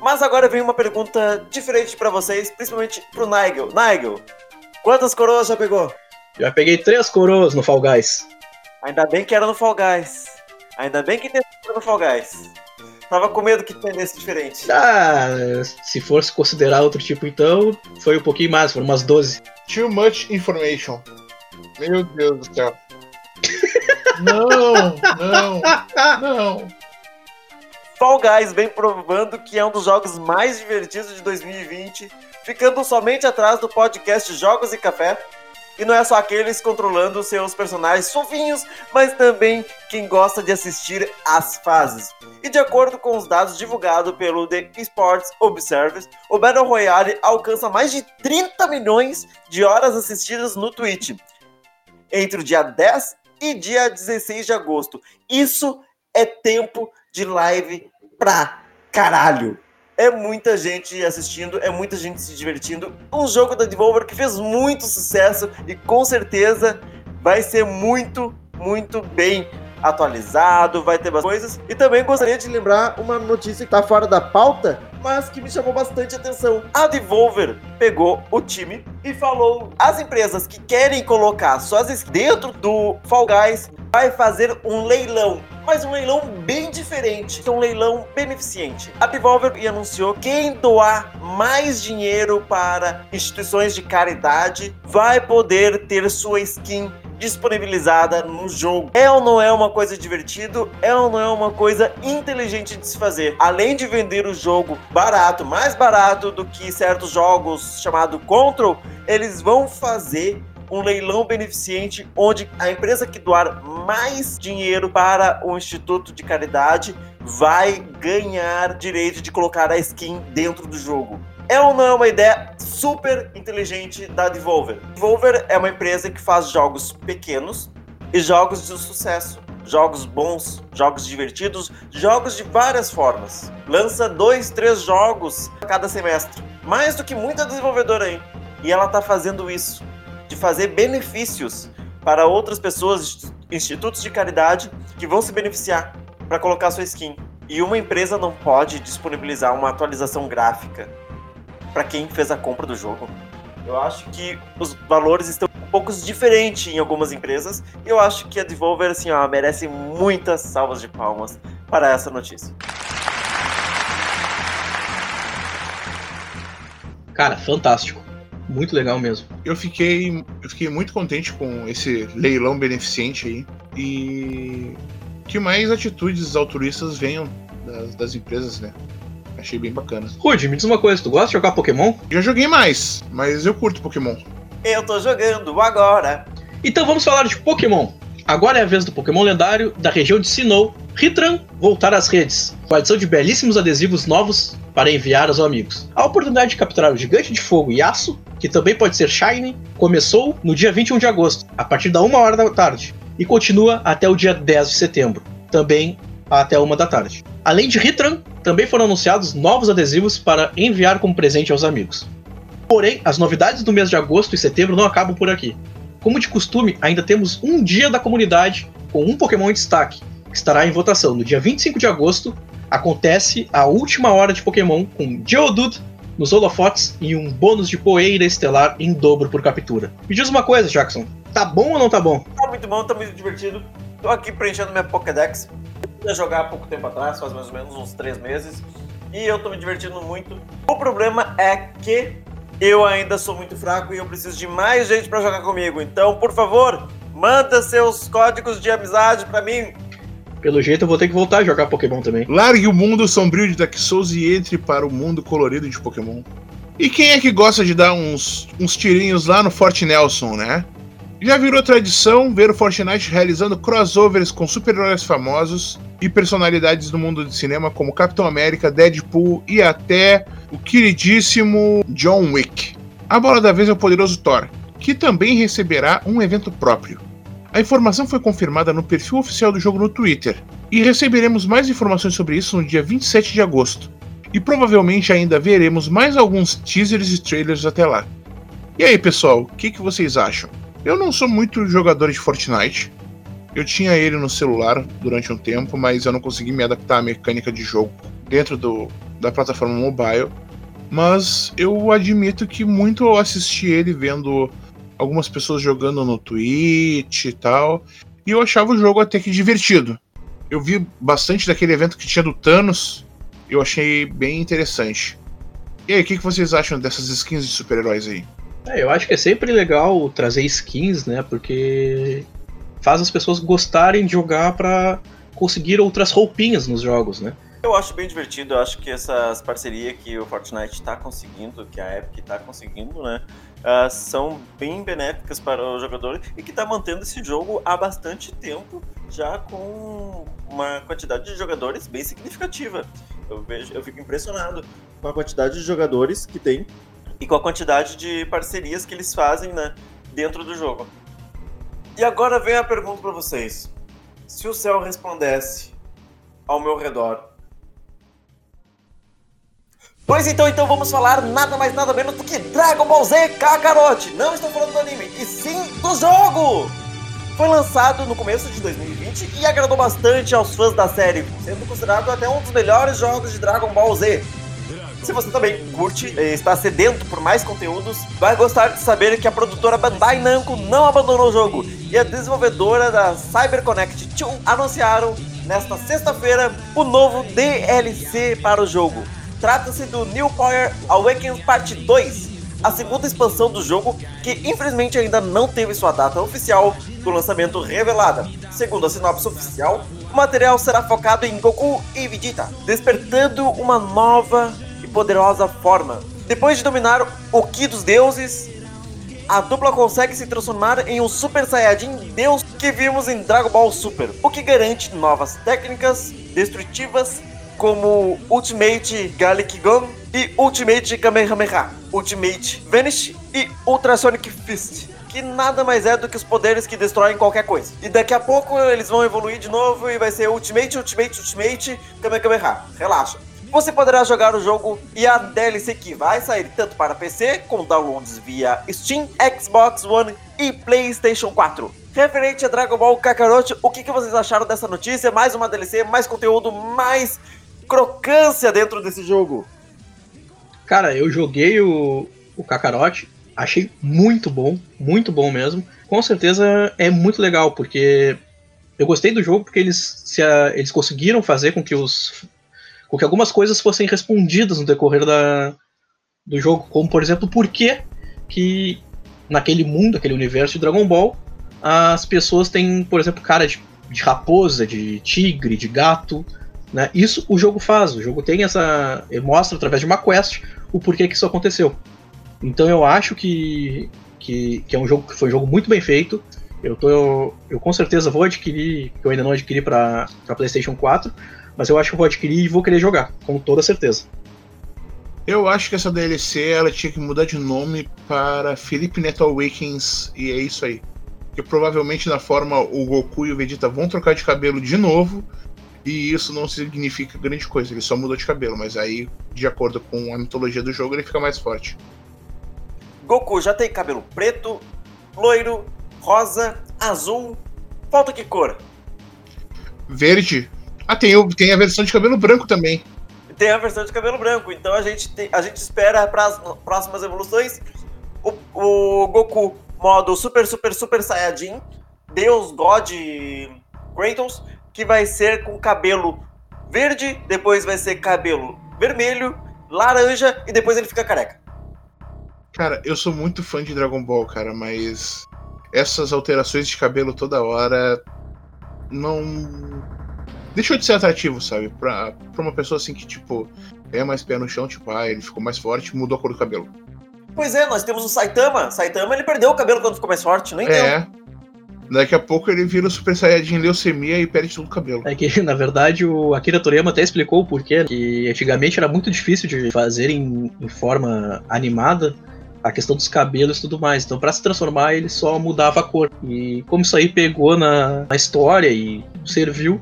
Mas agora vem uma pergunta diferente para vocês, principalmente pro Nigel. Nigel, quantas coroas já pegou? Já peguei três coroas no Fall Guys. Ainda bem que era no Fall Guys. Ainda bem que tem no Fall Guys. Tava com medo que tendesse diferente. Ah, se fosse considerar outro tipo então, foi um pouquinho mais, foram umas 12. Too much information. Meu Deus do céu. não, não, não. Fall Guys vem provando que é um dos jogos mais divertidos de 2020, ficando somente atrás do podcast Jogos e Café. E não é só aqueles controlando seus personagens fofinhos, mas também quem gosta de assistir as fases. E de acordo com os dados divulgados pelo The Sports Observer, o Battle Royale alcança mais de 30 milhões de horas assistidas no Twitch entre o dia 10 e dia 16 de agosto. Isso é tempo de live pra caralho. É muita gente assistindo, é muita gente se divertindo. Um jogo da Devolver que fez muito sucesso e com certeza vai ser muito, muito bem atualizado, vai ter bastante coisas. E também gostaria de lembrar uma notícia que tá fora da pauta, mas que me chamou bastante atenção. A Devolver pegou o time e falou: as empresas que querem colocar suas dentro do Fall Guys vai fazer um leilão mas um leilão bem diferente, um leilão beneficente. A Devolver anunciou que quem doar mais dinheiro para instituições de caridade vai poder ter sua skin disponibilizada no jogo. É ou não é uma coisa divertido? É ou não é uma coisa inteligente de se fazer? Além de vender o jogo barato, mais barato do que certos jogos chamado Control, eles vão fazer um leilão beneficente onde a empresa que doar mais dinheiro para o instituto de caridade vai ganhar direito de colocar a skin dentro do jogo. É ou não é uma ideia super inteligente da Devolver? Devolver é uma empresa que faz jogos pequenos e jogos de sucesso. Jogos bons, jogos divertidos, jogos de várias formas. Lança dois, três jogos a cada semestre. Mais do que muita desenvolvedora aí. E ela está fazendo isso. De fazer benefícios para outras pessoas, institutos de caridade, que vão se beneficiar para colocar sua skin. E uma empresa não pode disponibilizar uma atualização gráfica para quem fez a compra do jogo. Eu acho que os valores estão um pouco diferentes em algumas empresas. E eu acho que a Devolver, assim, ó, merece muitas salvas de palmas para essa notícia. Cara, fantástico. Muito legal mesmo. Eu fiquei, eu fiquei muito contente com esse leilão beneficente aí. E que mais atitudes altruístas venham das, das empresas, né? Achei bem bacana. Rude, me diz uma coisa, tu gosta de jogar Pokémon? Já joguei mais, mas eu curto Pokémon. Eu tô jogando agora. Então vamos falar de Pokémon. Agora é a vez do Pokémon lendário da região de Sinnoh, Ritran, voltar às redes, com a adição de belíssimos adesivos novos para enviar aos amigos. A oportunidade de capturar o gigante de fogo Yasuo, que também pode ser Shiny, começou no dia 21 de agosto, a partir da 1 hora da tarde, e continua até o dia 10 de setembro, também até 1 da tarde. Além de Ritran, também foram anunciados novos adesivos para enviar como presente aos amigos. Porém, as novidades do mês de agosto e setembro não acabam por aqui. Como de costume, ainda temos um dia da comunidade com um Pokémon em destaque, que estará em votação. No dia 25 de agosto, acontece a última hora de Pokémon com Geodude nos holofotes e um bônus de poeira estelar em dobro por captura. Me diz uma coisa, Jackson. Tá bom ou não tá bom? Tá muito bom, tá muito divertido. Tô aqui preenchendo minha Pokédex. Eu jogar há pouco tempo atrás, faz mais ou menos uns três meses. E eu tô me divertindo muito. O problema é que eu ainda sou muito fraco e eu preciso de mais gente para jogar comigo. Então, por favor, manda seus códigos de amizade para mim. Pelo jeito eu vou ter que voltar a jogar Pokémon também. Largue o mundo sombrio de Dark Souls e entre para o mundo colorido de Pokémon. E quem é que gosta de dar uns, uns tirinhos lá no Fort Nelson, né? Já virou tradição ver o Fortnite realizando crossovers com super-heróis famosos e personalidades do mundo de cinema como Capitão América, Deadpool e até o queridíssimo John Wick. A bola da vez é o poderoso Thor, que também receberá um evento próprio. A informação foi confirmada no perfil oficial do jogo no Twitter, e receberemos mais informações sobre isso no dia 27 de agosto. E provavelmente ainda veremos mais alguns teasers e trailers até lá. E aí, pessoal, o que, que vocês acham? Eu não sou muito jogador de Fortnite. Eu tinha ele no celular durante um tempo, mas eu não consegui me adaptar à mecânica de jogo dentro do, da plataforma mobile. Mas eu admito que muito eu assisti ele vendo algumas pessoas jogando no Twitch e tal. E eu achava o jogo até que divertido. Eu vi bastante daquele evento que tinha do Thanos. Eu achei bem interessante. E aí, o que, que vocês acham dessas skins de super-heróis aí? É, eu acho que é sempre legal trazer skins, né? Porque faz as pessoas gostarem de jogar para conseguir outras roupinhas nos jogos, né? Eu acho bem divertido, eu acho que essas parcerias que o Fortnite está conseguindo, que a Epic está conseguindo, né, uh, são bem benéficas para o jogador e que está mantendo esse jogo há bastante tempo, já com uma quantidade de jogadores bem significativa. Eu vejo, eu fico impressionado com a quantidade de jogadores que tem e com a quantidade de parcerias que eles fazem, né, dentro do jogo. E agora vem a pergunta para vocês: se o céu resplandece ao meu redor Pois então, então vamos falar nada mais nada menos do que Dragon Ball Z Kakarot. Não estou falando do anime, e sim do jogo! Foi lançado no começo de 2020 e agradou bastante aos fãs da série, sendo considerado até um dos melhores jogos de Dragon Ball Z. Se você também curte e está sedento por mais conteúdos, vai gostar de saber que a produtora Bandai Namco não abandonou o jogo e a desenvolvedora da CyberConnect 2 anunciaram nesta sexta-feira o novo DLC para o jogo. Trata-se do New Power Awakens Parte 2, a segunda expansão do jogo que infelizmente ainda não teve sua data oficial do lançamento revelada. Segundo a sinopse oficial, o material será focado em Goku e Vegeta, despertando uma nova poderosa forma. Depois de dominar o Ki dos deuses, a dupla consegue se transformar em um Super Saiyajin Deus que vimos em Dragon Ball Super, o que garante novas técnicas destrutivas como Ultimate Gallic Gun e Ultimate Kamehameha, Ultimate Vanish e Ultrasonic Fist. Que nada mais é do que os poderes que destroem qualquer coisa. E daqui a pouco eles vão evoluir de novo e vai ser Ultimate, Ultimate, Ultimate, Kamehameha. Relaxa. Você poderá jogar o jogo e a DLC que vai sair tanto para PC, com downloads via Steam, Xbox One e PlayStation 4. Referente a Dragon Ball Kakarot, o que, que vocês acharam dessa notícia? Mais uma DLC, mais conteúdo, mais crocância dentro desse jogo. Cara, eu joguei o, o Kakarot, achei muito bom, muito bom mesmo. Com certeza é muito legal, porque eu gostei do jogo porque eles, se eles conseguiram fazer com que os com que algumas coisas fossem respondidas no decorrer da, do jogo, como por exemplo, por que que naquele mundo, aquele universo de Dragon Ball, as pessoas têm, por exemplo, cara de, de raposa, de tigre, de gato, né? Isso o jogo faz, o jogo tem essa. mostra através de uma quest o porquê que isso aconteceu. Então eu acho que, que, que é um jogo que foi um jogo muito bem feito. Eu, tô, eu, eu com certeza vou adquirir, que eu ainda não adquiri para PlayStation 4, mas eu acho que vou adquirir e vou querer jogar, com toda certeza. Eu acho que essa DLC ela tinha que mudar de nome para Felipe Neto Awakens e é isso aí. Que provavelmente na forma o Goku e o Vegeta vão trocar de cabelo de novo e isso não significa grande coisa, ele só muda de cabelo, mas aí, de acordo com a mitologia do jogo, ele fica mais forte. Goku já tem cabelo preto, loiro, rosa, azul. Falta que cor? Verde. Ah, tem, o- tem a versão de cabelo branco também. Tem a versão de cabelo branco, então a gente, tem- a gente espera para as próximas evoluções o, o Goku modo Super Super Super Saiyajin, Deus God Kratos, que vai ser com cabelo verde, depois vai ser cabelo vermelho, laranja e depois ele fica careca. Cara, eu sou muito fã de Dragon Ball, cara, mas essas alterações de cabelo toda hora não. Deixou de ser atrativo, sabe? Pra, pra uma pessoa assim que, tipo, é mais pé no chão, tipo, ah, ele ficou mais forte, mudou a cor do cabelo. Pois é, nós temos o Saitama. Saitama ele perdeu o cabelo quando ficou mais forte, nem deu. É. Daqui a pouco ele vira o Super Saiyajin leucemia e perde todo o cabelo. É que, na verdade, o Akira Toriyama até explicou o porquê, que antigamente era muito difícil de fazer em, em forma animada a questão dos cabelos e tudo mais. Então, pra se transformar, ele só mudava a cor. E como isso aí pegou na, na história e serviu,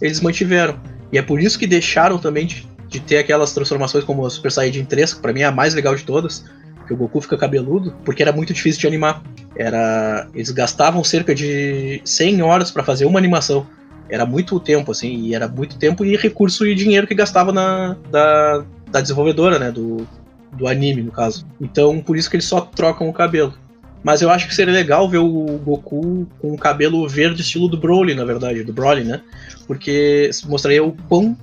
eles mantiveram. E é por isso que deixaram também de, de ter aquelas transformações como a Super Saiyajin 3, que pra mim é a mais legal de todas, que o Goku fica cabeludo, porque era muito difícil de animar. Era, eles gastavam cerca de 100 horas pra fazer uma animação. Era muito tempo, assim, e era muito tempo e recurso e dinheiro que gastava na da, da desenvolvedora, né, do, do anime, no caso. Então, por isso que eles só trocam o cabelo. Mas eu acho que seria legal ver o Goku com o cabelo verde, estilo do Broly, na verdade, do Broly, né? Porque mostraria o quão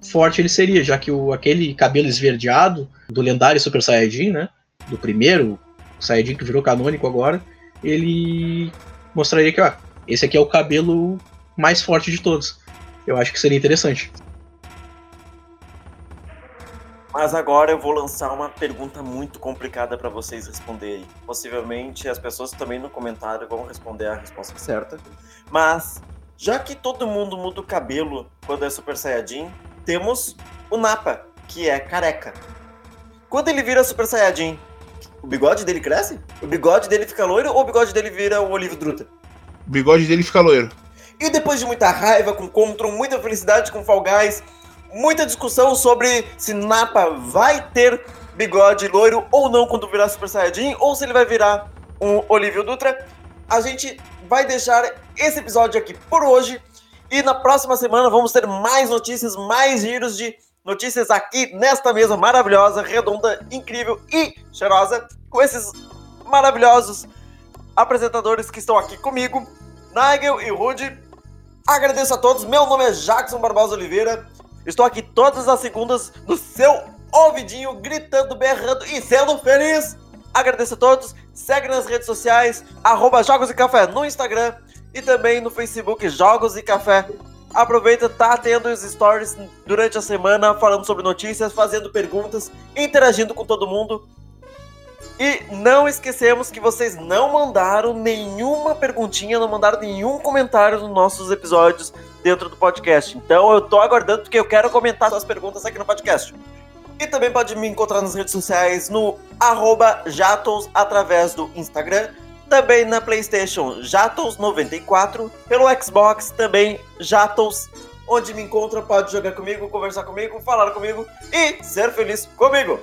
forte ele seria, já que o, aquele cabelo esverdeado do lendário Super Saiyajin, né? Do primeiro Saiyajin que virou canônico agora, ele mostraria que, ó, esse aqui é o cabelo mais forte de todos. Eu acho que seria interessante. Mas agora eu vou lançar uma pergunta muito complicada para vocês responderem. Possivelmente as pessoas também no comentário vão responder a resposta certa. Mas, já que todo mundo muda o cabelo quando é Super Saiyajin, temos o Nappa, que é careca. Quando ele vira Super Saiyajin, o bigode dele cresce? O bigode dele fica loiro ou o bigode dele vira o Olivo Druta? O bigode dele fica loiro. E depois de muita raiva com Contron, muita felicidade com Fall Guys, muita discussão sobre se Nappa vai ter bigode loiro ou não quando virar Super Saiyajin, ou se ele vai virar um Olívio Dutra, a gente vai deixar esse episódio aqui por hoje. E na próxima semana vamos ter mais notícias, mais giros de notícias aqui nesta mesa maravilhosa, redonda, incrível e cheirosa, com esses maravilhosos apresentadores que estão aqui comigo, Nigel e Rude. Agradeço a todos. Meu nome é Jackson Barbosa Oliveira. Estou aqui todas as segundas no seu ouvidinho, gritando, berrando e sendo feliz. Agradeço a todos. Segue nas redes sociais, arroba Jogos e Café no Instagram e também no Facebook Jogos e Café. Aproveita, tá tendo os stories durante a semana, falando sobre notícias, fazendo perguntas, interagindo com todo mundo. E não esquecemos que vocês não mandaram nenhuma perguntinha, não mandaram nenhum comentário nos nossos episódios dentro do podcast. Então eu tô aguardando porque eu quero comentar suas perguntas aqui no podcast. E também pode me encontrar nas redes sociais no Jatos através do Instagram. Também na Playstation Jatos94. Pelo Xbox também Jatos. Onde me encontra, pode jogar comigo, conversar comigo, falar comigo e ser feliz comigo.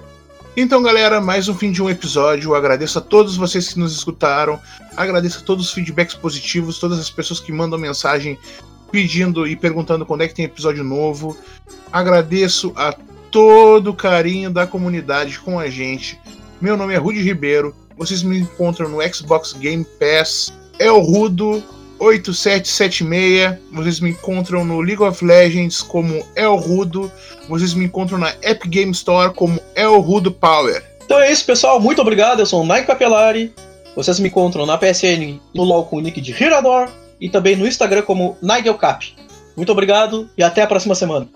Então, galera, mais um fim de um episódio. Agradeço a todos vocês que nos escutaram. Agradeço a todos os feedbacks positivos, todas as pessoas que mandam mensagem pedindo e perguntando quando é que tem episódio novo. Agradeço a todo o carinho da comunidade com a gente. Meu nome é Rudy Ribeiro. Vocês me encontram no Xbox Game Pass. É o Rudo 8776. Vocês me encontram no League of Legends como El Rudo. Vocês me encontram na Epic Game Store como El Rudo Power. Então é isso, pessoal. Muito obrigado. Eu sou o Nike Capelari. Vocês me encontram na PSN no LOL com o nick de Hirador e também no Instagram como NigelCap. Muito obrigado e até a próxima semana.